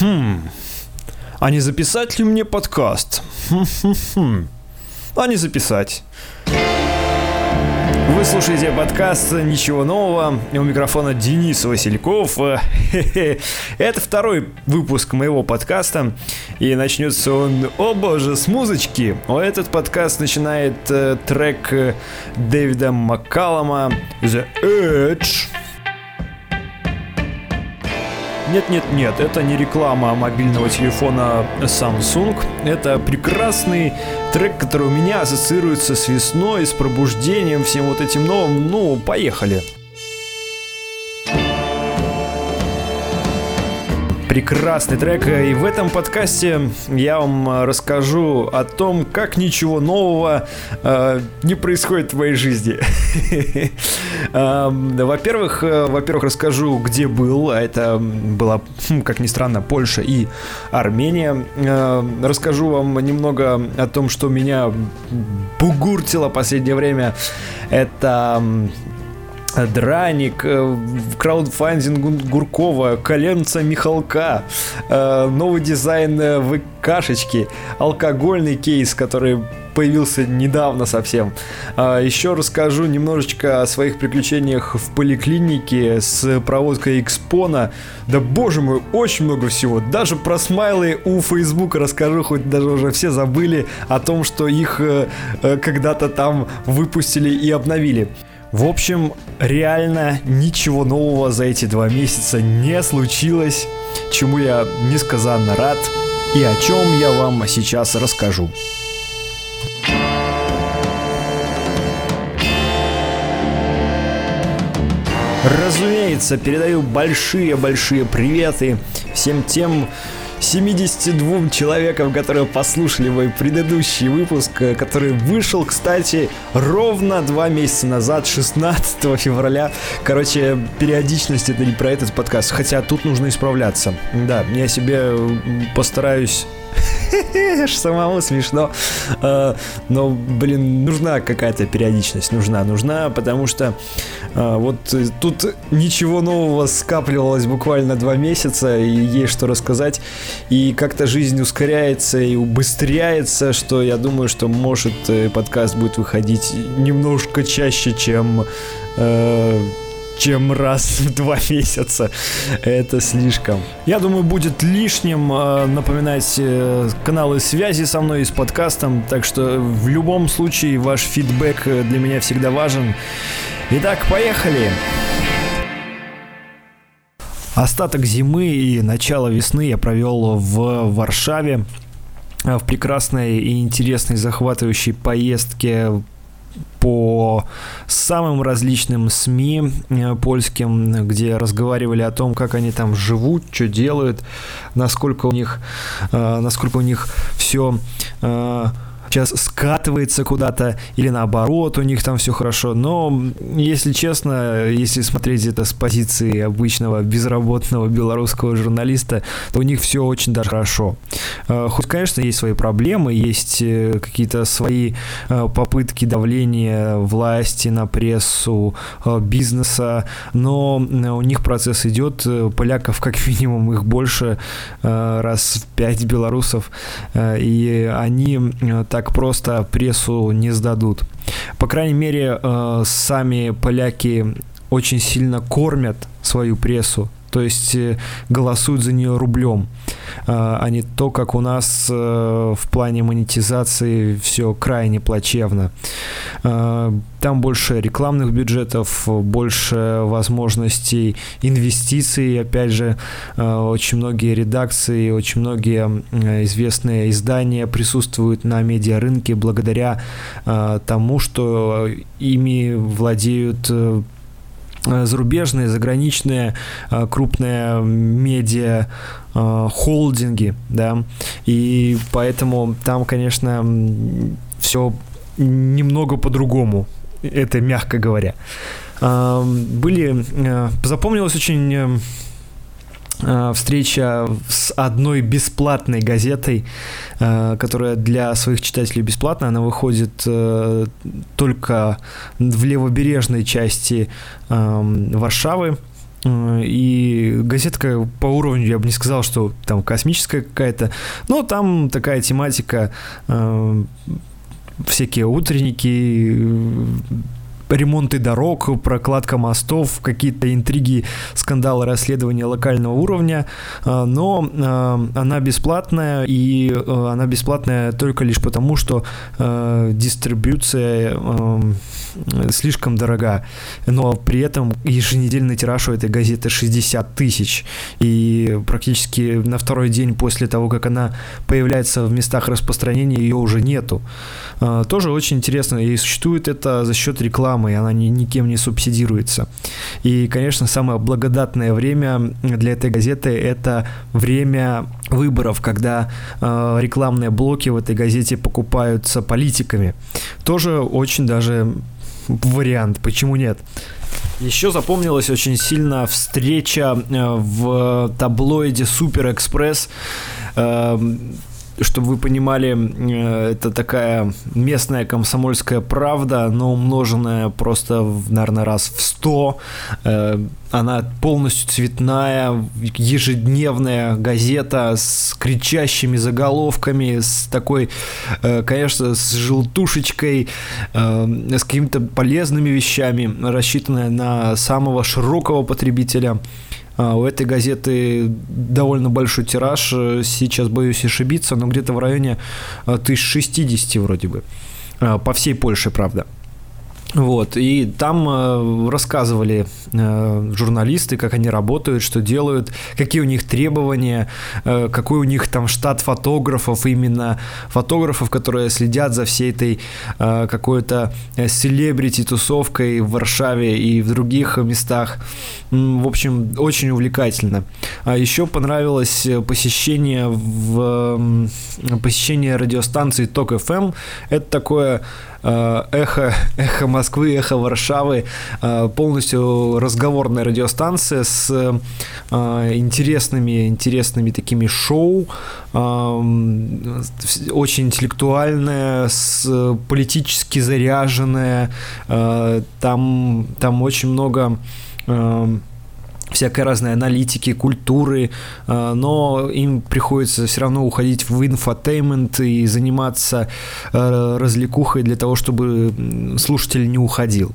Хм. А не записать ли мне подкаст? А не записать. Вы слушаете подкаст «Ничего нового». У микрофона Денис Васильков. Это второй выпуск моего подкаста. И начнется он, о боже, с музычки. Этот подкаст начинает э, трек э, Дэвида Маккалома «The Edge». Нет-нет-нет, это не реклама мобильного телефона Samsung. Это прекрасный трек, который у меня ассоциируется с весной, с пробуждением, всем вот этим новым. Ну, поехали. Прекрасный трек. И в этом подкасте я вам расскажу о том, как ничего нового э, не происходит в моей жизни. Эм, во-первых, э, во-первых, расскажу, где был. А это была, хм, как ни странно, Польша и Армения. Э, расскажу вам немного о том, что меня бугуртило последнее время. Это Драник, э, краудфандинг Гуркова, коленца Михалка, э, новый дизайн э, ВКшечки, алкогольный кейс, который появился недавно совсем. А, еще расскажу немножечко о своих приключениях в поликлинике с проводкой Экспона. Да боже мой, очень много всего. Даже про смайлы у Фейсбука расскажу, хоть даже уже все забыли о том, что их когда-то там выпустили и обновили. В общем, реально ничего нового за эти два месяца не случилось, чему я несказанно рад и о чем я вам сейчас расскажу. Разумеется, передаю большие-большие приветы всем тем 72 человекам, которые послушали мой предыдущий выпуск, э, который вышел, кстати, ровно два месяца назад, 16 февраля. Короче, периодичность это не про этот подкаст, хотя тут нужно исправляться. Да, я себе постараюсь Самому смешно. А, но, блин, нужна какая-то периодичность. Нужна, нужна, потому что а, вот тут ничего нового скапливалось буквально два месяца, и есть что рассказать. И как-то жизнь ускоряется и убыстряется, что я думаю, что может э, подкаст будет выходить немножко чаще, чем э, чем раз в два месяца. Это слишком. Я думаю, будет лишним э, напоминать э, каналы связи со мной и с подкастом, так что в любом случае ваш фидбэк э, для меня всегда важен. Итак, поехали! Остаток зимы и начало весны я провел в Варшаве в прекрасной и интересной захватывающей поездке по самым различным СМИ э, польским, где разговаривали о том, как они там живут, что делают, насколько у них, э, насколько у них все э, сейчас скатывается куда-то, или наоборот, у них там все хорошо. Но, если честно, если смотреть это с позиции обычного безработного белорусского журналиста, то у них все очень даже хорошо. Э, хоть, конечно, есть свои проблемы, есть э, какие-то свои э, попытки давления власти на прессу, бизнеса, но у них процесс идет, поляков как минимум их больше раз в пять белорусов, и они так так просто прессу не сдадут. По крайней мере, э, сами поляки очень сильно кормят свою прессу, то есть э, голосуют за нее рублем, а не то, как у нас э, в плане монетизации все крайне плачевно. Там больше рекламных бюджетов, больше возможностей инвестиций. Опять же, э, очень многие редакции, очень многие э, известные издания присутствуют на медиарынке благодаря э, тому, что ими владеют зарубежные, заграничные крупные медиа холдинги, да, и поэтому там, конечно, все немного по-другому это мягко говоря. Были, э, запомнилась очень э, э, встреча с одной бесплатной газетой, которая для своих читателей бесплатна. Она выходит только в левобережной части Варшавы. и газетка по уровню, я бы не сказал, что там космическая какая-то, но там такая тематика, всякие утренники, ремонты дорог, прокладка мостов, какие-то интриги, скандалы, расследования локального уровня, а, но а, она бесплатная, и а, она бесплатная только лишь потому, что дистрибуция слишком дорога, но при этом еженедельный тираж у этой газеты 60 тысяч, и практически на второй день после того, как она появляется в местах распространения, ее уже нету. Тоже очень интересно, и существует это за счет рекламы рекламы, и она ни, никем не субсидируется. И, конечно, самое благодатное время для этой газеты – это время выборов, когда э, рекламные блоки в этой газете покупаются политиками. Тоже очень даже вариант, почему нет? Еще запомнилась очень сильно встреча э, в таблоиде Супер Экспресс эм, чтобы вы понимали, э, это такая местная комсомольская правда, но умноженная просто, наверное, раз в сто. Э, она полностью цветная, ежедневная газета с кричащими заголовками, с такой, э, конечно, с желтушечкой, с какими-то полезными вещами, рассчитанная на самого широкого потребителя. А, у этой газеты довольно большой тираж, сейчас боюсь ошибиться, но где-то в районе 1060 а, вроде бы. А, по всей Польше, правда. Вот, и там э, рассказывали э, журналисты, как они работают, что делают, какие у них требования, э, какой у них там штат фотографов, именно фотографов, которые следят за всей этой э, какой-то селебрити-тусовкой в Варшаве и в других местах. В общем, очень увлекательно. А еще понравилось посещение в посещение радиостанции Ток FM. Это такое Э, эхо, эхо Москвы, эхо Варшавы, э, полностью разговорная радиостанция с э, интересными, интересными такими шоу, очень интеллектуальная, с, политически заряженная, там, там очень много всякой разной аналитики, культуры, э, но им приходится все равно уходить в infotainment и заниматься э, развлекухой для того, чтобы слушатель не уходил.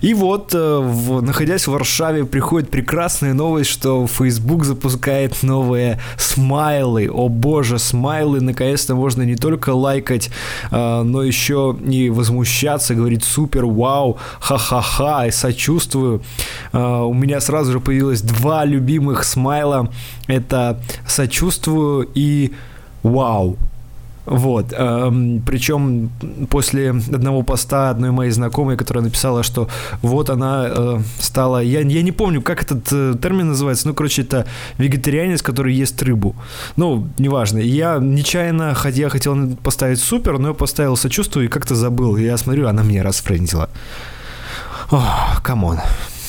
И вот, э, находясь в Варшаве, приходит прекрасная новость, что Facebook запускает новые смайлы. О боже, смайлы, наконец-то можно не только лайкать, но еще и возмущаться, говорить супер, вау, ха-ха-ха, и сочувствую. У меня сразу же появилось появилось два любимых смайла. Это «сочувствую» и «вау». Вот. Эм, причем после одного поста одной моей знакомой, которая написала, что вот она э, стала... Я, я не помню, как этот э, термин называется. Ну, короче, это вегетарианец, который ест рыбу. Ну, неважно. Я нечаянно, хотя хотел поставить супер, но я поставил сочувствую и как-то забыл. Я смотрю, она меня расфрендила. Ох, come on.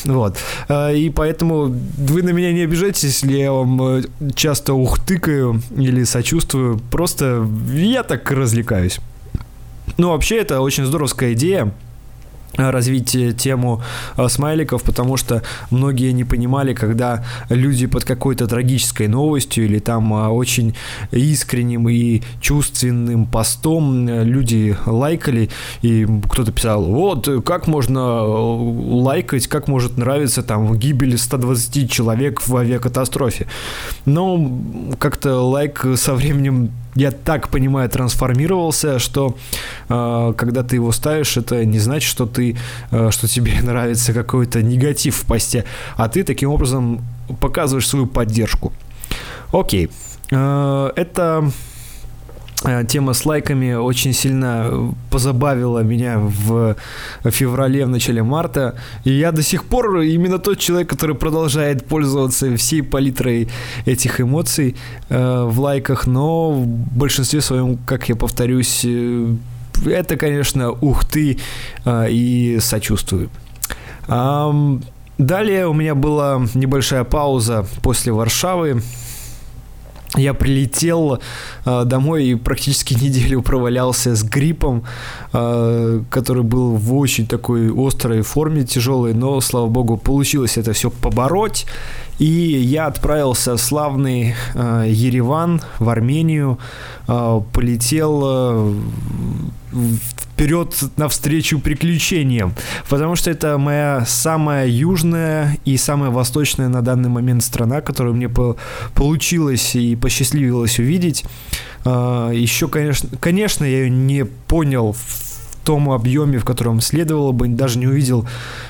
Вот. А, и поэтому вы на меня не обижайтесь, если я вам э, часто ухтыкаю или сочувствую. Просто я так развлекаюсь. Ну, вообще, это очень здоровская идея развить тему э, смайликов, потому что многие не понимали, когда люди под какой-то трагической новостью или там э, очень искренним и чувственным постом э, люди лайкали, и кто-то писал, вот, как можно лайкать, как может нравиться там гибель 120 человек в авиакатастрофе. Но как-то лайк со временем я так понимаю, трансформировался, что э, когда ты его ставишь, это не значит, что ты, э, что тебе нравится какой-то негатив в посте, а ты таким образом показываешь свою поддержку. Окей, э, это тема с лайками очень сильно позабавила меня в феврале, в начале марта. И я до сих пор именно тот человек, который продолжает пользоваться всей палитрой этих эмоций э, в лайках, но в большинстве своем, как я повторюсь, э, это, конечно, ух ты э, и сочувствую. Эм, далее у меня была небольшая пауза после Варшавы. Я прилетел э, домой и практически неделю провалялся с гриппом, э, который был в очень такой острой форме, тяжелой, но, слава богу, получилось это все побороть. И я отправился в славный э, Ереван, в Армению, э, полетел э, вперед навстречу приключениям, потому что это моя самая южная и самая восточная на данный момент страна, которую мне по получилось и посчастливилось увидеть. А, Еще, конечно, конечно, я ее не понял том объеме, в котором следовало бы, даже не увидел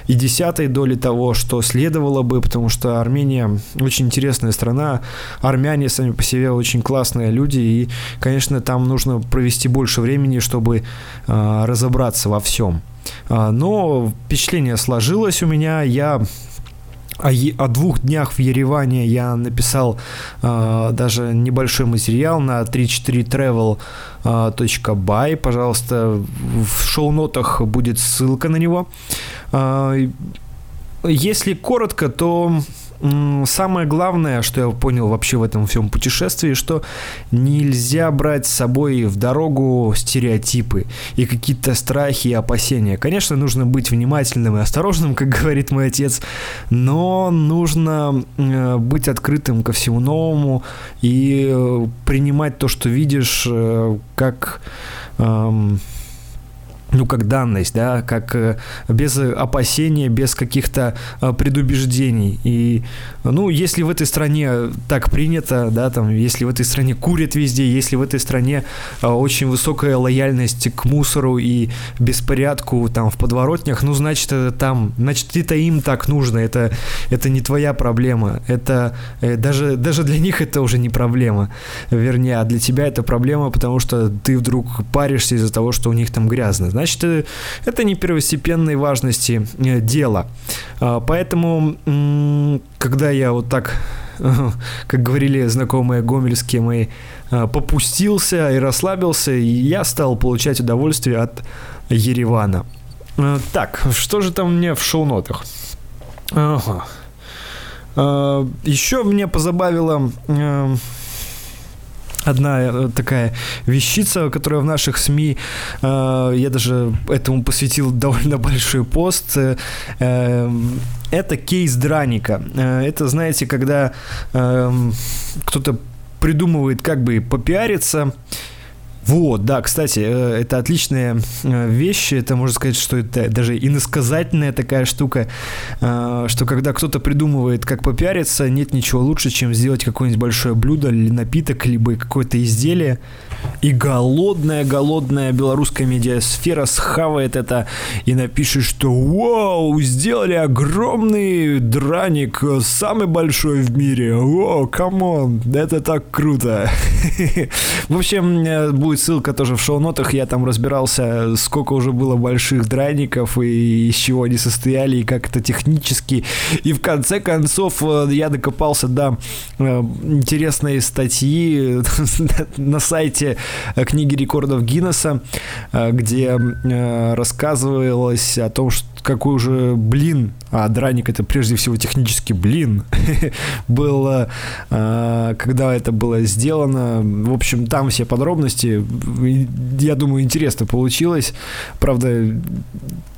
и десятой доли того, что следовало бы, потому что Армения очень интересная страна, армяне сами по себе очень классные люди, и, конечно, там нужно провести больше времени, чтобы э, разобраться во всем. А, но впечатление сложилось у меня, я о, о двух днях в Ереване я написал э, даже небольшой материал на 34travel.by. Пожалуйста, в шоу-нотах будет ссылка на него. Э, если коротко, то самое главное, что я понял вообще в этом всем путешествии, что нельзя брать с собой в дорогу стереотипы и какие-то страхи и опасения. Конечно, нужно быть внимательным и осторожным, как говорит мой отец, но нужно э, быть открытым ко всему новому и э, принимать то, что видишь, э, как эм, ну, как данность, да, как э, без опасения, без каких-то э, предубеждений. И, ну, если в этой стране так принято, да, там, если в этой стране курят везде, если в этой стране э, очень высокая лояльность к мусору и беспорядку там в подворотнях, ну, значит, это там, значит, это им так нужно, это, это не твоя проблема, это даже, даже для них это уже не проблема, вернее, а для тебя это проблема, потому что ты вдруг паришься из-за того, что у них там грязно значит, э, это не первостепенной важности э, дело. А, поэтому, когда я вот так как говорили знакомые гомельские мои, а, попустился и расслабился, я стал получать удовольствие от Еревана. А, так, что же там мне в шоу-нотах? Ага. Еще меня позабавило одна э, такая вещица, которая в наших СМИ, э, я даже этому посвятил довольно большой пост, э, эм, это кейс Драника. Это, знаете, когда э, кто-то придумывает как бы попиариться, вот, да, кстати, э, это отличная э, вещь, это можно сказать, что это даже иносказательная такая штука, э, что когда кто-то придумывает, как попиариться, нет ничего лучше, чем сделать какое-нибудь большое блюдо или напиток, либо какое-то изделие, и голодная-голодная белорусская медиасфера схавает это и напишет, что «Вау, сделали огромный драник, самый большой в мире, о, come on, это так круто». В общем, будет будет ссылка тоже в шоу-нотах. Я там разбирался, сколько уже было больших драников и из чего они состояли, и как это технически. И в конце концов э, я докопался до э, интересной статьи на сайте книги рекордов Гиннесса, э, где рассказывалось о том, что какой уже блин, а драник это прежде всего технически блин, было, когда это было сделано. В общем, там все подробности я думаю, интересно получилось. Правда,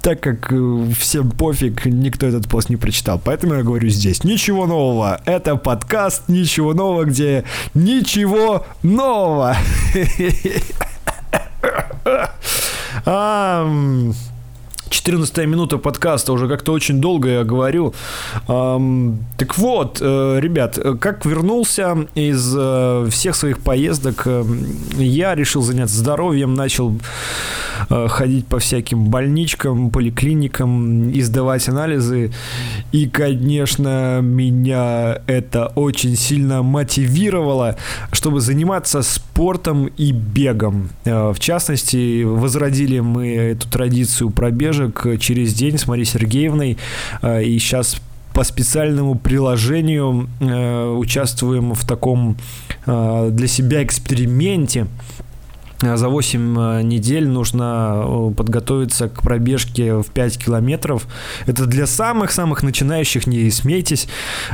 так как э, всем пофиг, никто этот пост не прочитал. Поэтому я говорю здесь, ничего нового. Это подкаст «Ничего нового», где ничего нового. 14 минута подкаста, уже как-то очень долго я говорю. Эм, так вот, э, ребят, как вернулся из э, всех своих поездок, э, я решил заняться здоровьем, начал э, ходить по всяким больничкам, поликлиникам, издавать анализы. И, конечно, меня это очень сильно мотивировало, чтобы заниматься спортом и бегом. Э, в частности, возродили мы эту традицию пробежек пробежек через день с Марией Сергеевной. Э, и сейчас по специальному приложению э, участвуем в таком э, для себя эксперименте. Э, за 8 э, недель нужно э, подготовиться к пробежке в 5 километров. Это для самых-самых начинающих, не смейтесь,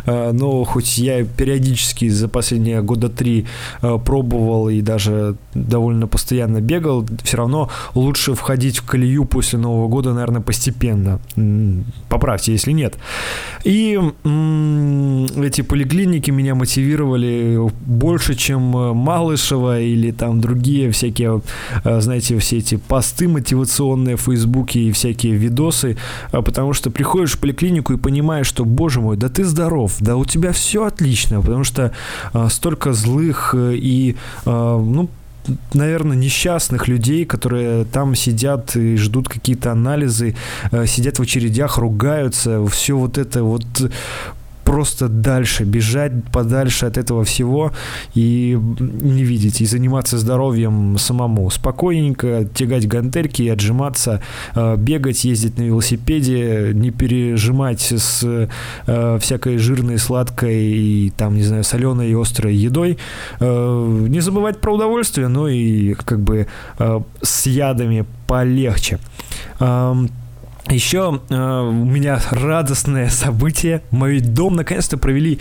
но хоть я периодически за последние года три пробовал и даже довольно постоянно бегал, все равно лучше входить в колею после Нового года, наверное, постепенно. Поправьте, если нет. И эти поликлиники меня мотивировали больше, чем Малышева или там другие всякие всякие, э, знаете, все эти посты мотивационные в Фейсбуке и всякие видосы, э, потому что приходишь в поликлинику и понимаешь, что, боже мой, да ты здоров, да у тебя все отлично, потому что э, столько злых и, ну, наверное, несчастных людей, которые там сидят и ждут какие-то анализы, сидят в очередях, ругаются, все вот это вот просто дальше бежать, подальше от этого всего и не видеть, и заниматься здоровьем самому. Спокойненько тягать гантельки и отжиматься, э, бегать, ездить на велосипеде, не пережимать с э, всякой жирной, сладкой и там, не знаю, соленой и острой едой. Э, не забывать про удовольствие, но и как бы с ядами полегче. Еще э, у меня радостное событие. Мой дом наконец-то провели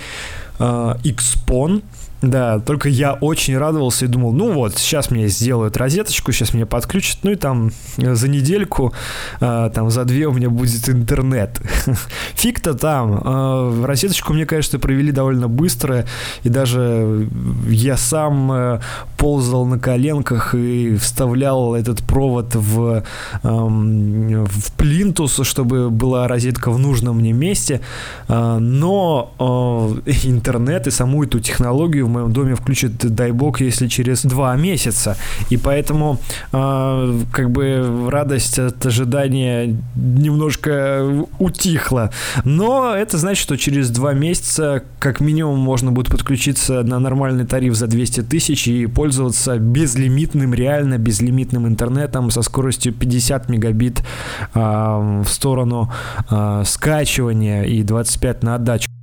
э, Xpon. Да, только я очень радовался и думал, ну вот, сейчас мне сделают розеточку, сейчас меня подключат, ну и там э, за недельку, э, там за две у меня будет интернет. Фиг-то там. Э, розеточку мне, конечно, провели довольно быстро, и даже я сам э, ползал на коленках и вставлял этот провод в, э, в плинтус, чтобы была розетка в нужном мне месте, э, но э, интернет и саму эту технологию моем доме включат, дай бог, если через два месяца. И поэтому э, как бы радость от ожидания немножко утихла. Но это значит, что через два месяца как минимум можно будет подключиться на нормальный тариф за 200 тысяч и пользоваться безлимитным, реально безлимитным интернетом со скоростью 50 мегабит э, в сторону э, скачивания и 25 на отдачу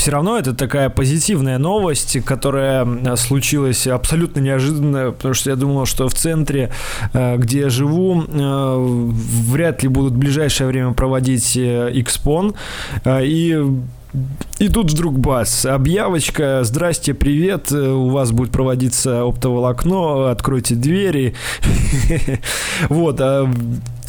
все равно это такая позитивная новость, которая случилась абсолютно неожиданно, потому что я думал, что в центре, э, где я живу, э, вряд ли будут в ближайшее время проводить Xpon. Э, и и тут вдруг бас, объявочка, здрасте, привет, у вас будет проводиться оптоволокно, откройте двери. Вот, а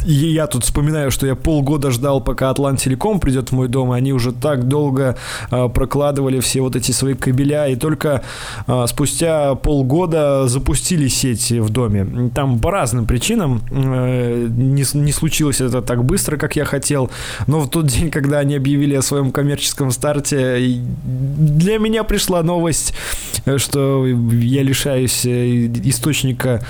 и я тут вспоминаю, что я полгода ждал, пока Атлант Телеком придет в мой дом, и они уже так долго э, прокладывали все вот эти свои кабеля, и только э, спустя полгода запустили сеть в доме. Там по разным причинам э, не, не случилось это так быстро, как я хотел, но в тот день, когда они объявили о своем коммерческом старте, для меня пришла новость, что я лишаюсь источника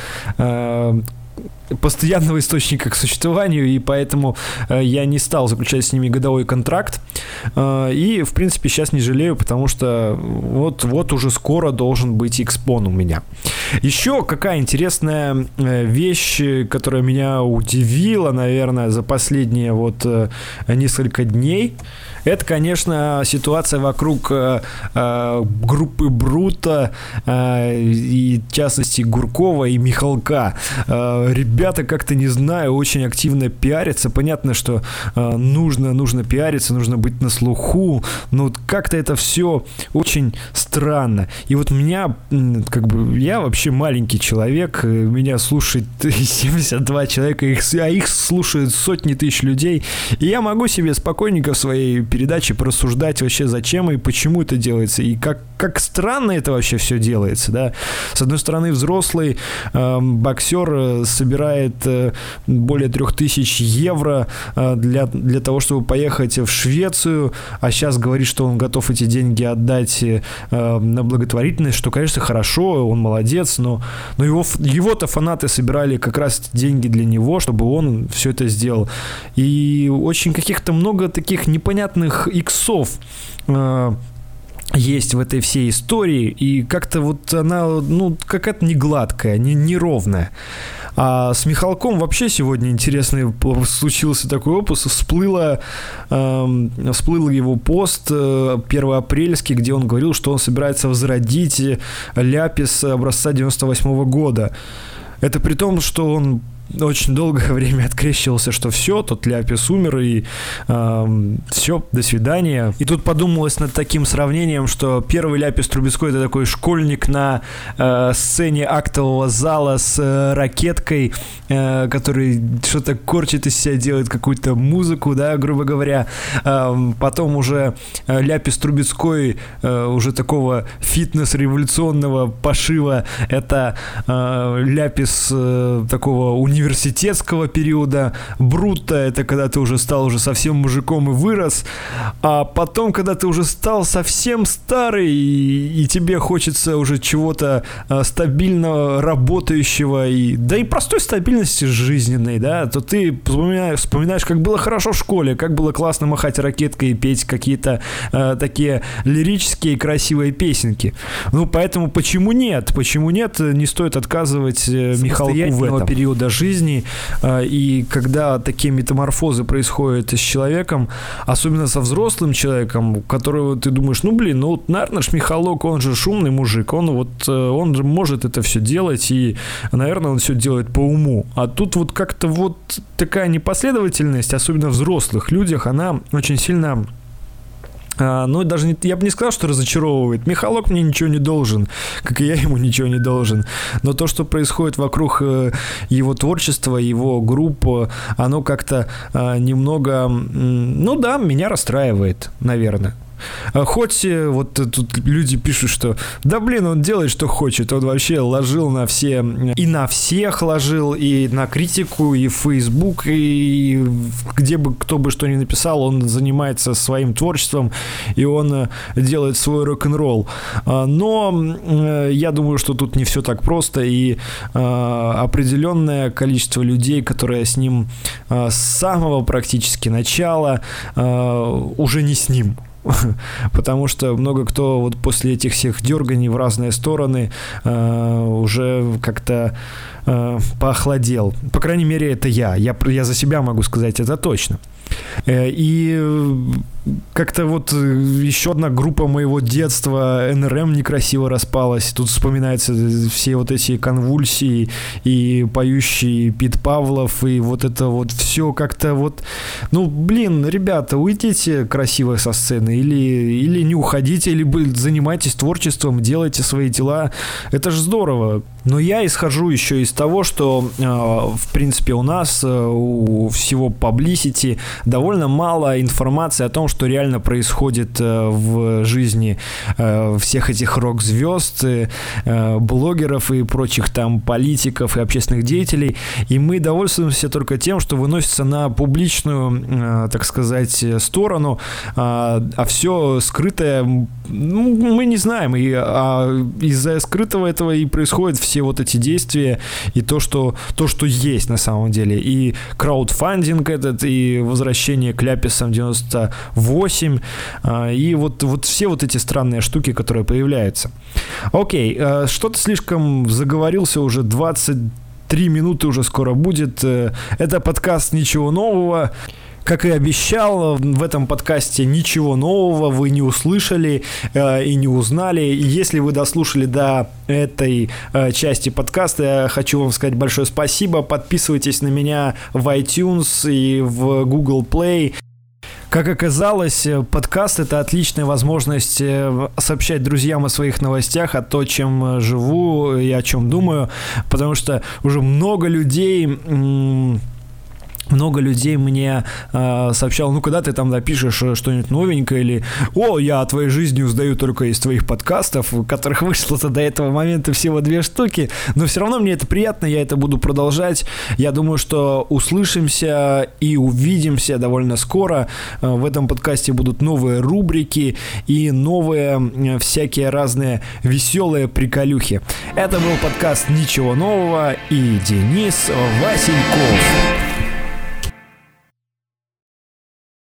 постоянного источника к существованию, и поэтому э, я не стал заключать с ними годовой контракт. Э, и, в принципе, сейчас не жалею, потому что вот, вот уже скоро должен быть Xpon у меня. Еще какая интересная э, вещь, которая меня удивила, наверное, за последние вот несколько дней – это, конечно, ситуация вокруг группы Брута и, в частности, Гуркова и Михалка. Э, ребята, как-то, не знаю, очень активно пиарятся. Понятно, что э, нужно, нужно пиариться, нужно быть на слуху, но вот как-то это все очень странно. И вот меня, как бы, я вообще маленький человек, меня слушает 72 человека, а их слушают сотни тысяч людей, и я могу себе спокойненько в своей передачи порассуждать вообще зачем и почему это делается, и как, как странно это вообще все делается, да. С одной стороны, взрослый э, боксер э, собирает э, более трех тысяч евро э, для, для того, чтобы поехать в Швецию, а сейчас говорит, что он готов эти деньги отдать э, на благотворительность, что, конечно, хорошо, он молодец, но, но его, его-то фанаты собирали как раз деньги для него, чтобы он все это сделал. И очень каких-то много таких непонятных иксов есть в этой всей истории, и как-то вот она, ну, какая-то не гладкая, не неровная. А с Михалком вообще сегодня интересный случился такой опус. Всплыло, э, всплыл его пост э, первоапрельский, где он говорил, что он собирается возродить Ляпис образца 98 -го года. Это при том, что он очень долгое время открещивался, что все, тот Ляпис умер, и э, все, до свидания. И тут подумалось над таким сравнением, что первый Ляпис Трубецкой это такой школьник на э, сцене актового зала с э, ракеткой, э, который что-то корчит из себя, делает какую-то музыку, да, грубо говоря. Э, потом уже э, Ляпис Трубецкой э, уже такого фитнес-революционного пошива, это э, Ляпис э, такого университета университетского периода. Брутто — это когда ты уже стал уже совсем мужиком и вырос. А потом, когда ты уже стал совсем старый, и, и тебе хочется уже чего-то а, стабильно работающего, и, да и простой стабильности жизненной, да, то ты вспоминаешь, вспоминаешь, как было хорошо в школе, как было классно махать ракеткой и петь какие-то а, такие лирические красивые песенки. Ну, поэтому почему нет? Почему нет? Не стоит отказывать э, Михалку в этом. периода жизни жизни, а, и когда такие метаморфозы происходят с человеком, особенно со взрослым человеком, которого ты думаешь, ну блин, ну вот, наверное, Михалок, он же шумный мужик, он вот, э, он же может это все делать, и, наверное, он все делает по уму. А тут вот как-то вот такая непоследовательность, особенно в взрослых людях, она очень сильно а, ну, даже не, я бы не сказал, что разочаровывает. Михалок мне ничего не должен, как и я ему ничего не должен. Но то, что происходит вокруг э, его творчества, его групп, оно как-то э, немного, ну да, меня расстраивает, наверное. А хоть э, вот тут люди пишут, что да блин, он делает, что хочет. Он вообще ложил на все, и на всех ложил, и на критику, и в Facebook, и где бы кто бы что ни написал, он занимается своим творчеством, и он э, делает свой рок-н-ролл. А, но э, я думаю, что тут не все так просто, и определенное количество людей, которые с ним с самого практически начала, уже не с ним потому что много кто вот после этих всех дерганий в разные стороны э, уже как-то э, поохладел. По крайней мере, это я. я. Я за себя могу сказать это точно. Э, и как-то вот э, еще одна группа моего детства, НРМ, некрасиво распалась. Тут вспоминаются все вот эти конвульсии и поющий Пит Павлов, и вот это вот все как-то вот... Ну, блин, ребята, уйдите красиво со сцены, или, или не уходите, или занимайтесь творчеством, делайте свои дела. Это же здорово. Но я исхожу еще из того, что, э, в принципе, у нас, у всего publicity, довольно мало информации о том, что реально происходит э, в жизни э, всех этих рок-звезд, э, блогеров и прочих там политиков и общественных деятелей. И мы довольствуемся только тем, что выносится на публичную, так сказать, сторону, а, а все скрытое, ну, мы не знаем. И а из-за скрытого этого и происходят все вот эти действия и то, что, то, что есть на самом деле. И краудфандинг этот, и возвращение к ляписам 8. А, и вот, вот все вот эти странные штуки, которые появляются. Окей, э, что-то слишком заговорился уже 20 три минуты уже скоро будет. Э, это подкаст «Ничего нового». Как и обещал, в этом подкасте ничего нового вы не услышали э, и не узнали. Если вы дослушали до этой э, части подкаста, я хочу вам сказать большое спасибо. Подписывайтесь на меня в iTunes и в Google Play. Как оказалось, подкаст это отличная возможность э, сообщать друзьям о своих новостях, о том, чем живу и о чем думаю, потому что уже много людей много людей мне э, сообщало, ну, когда ты там напишешь э, что-нибудь новенькое, или «О, я о твоей жизни узнаю только из твоих подкастов», которых вышло-то до этого момента всего две штуки, но все равно мне это приятно, я это буду продолжать. Я думаю, что услышимся и увидимся довольно скоро. Э, в этом подкасте будут новые рубрики и новые всякие разные веселые приколюхи. Это был подкаст «Ничего нового» и Денис Васильков.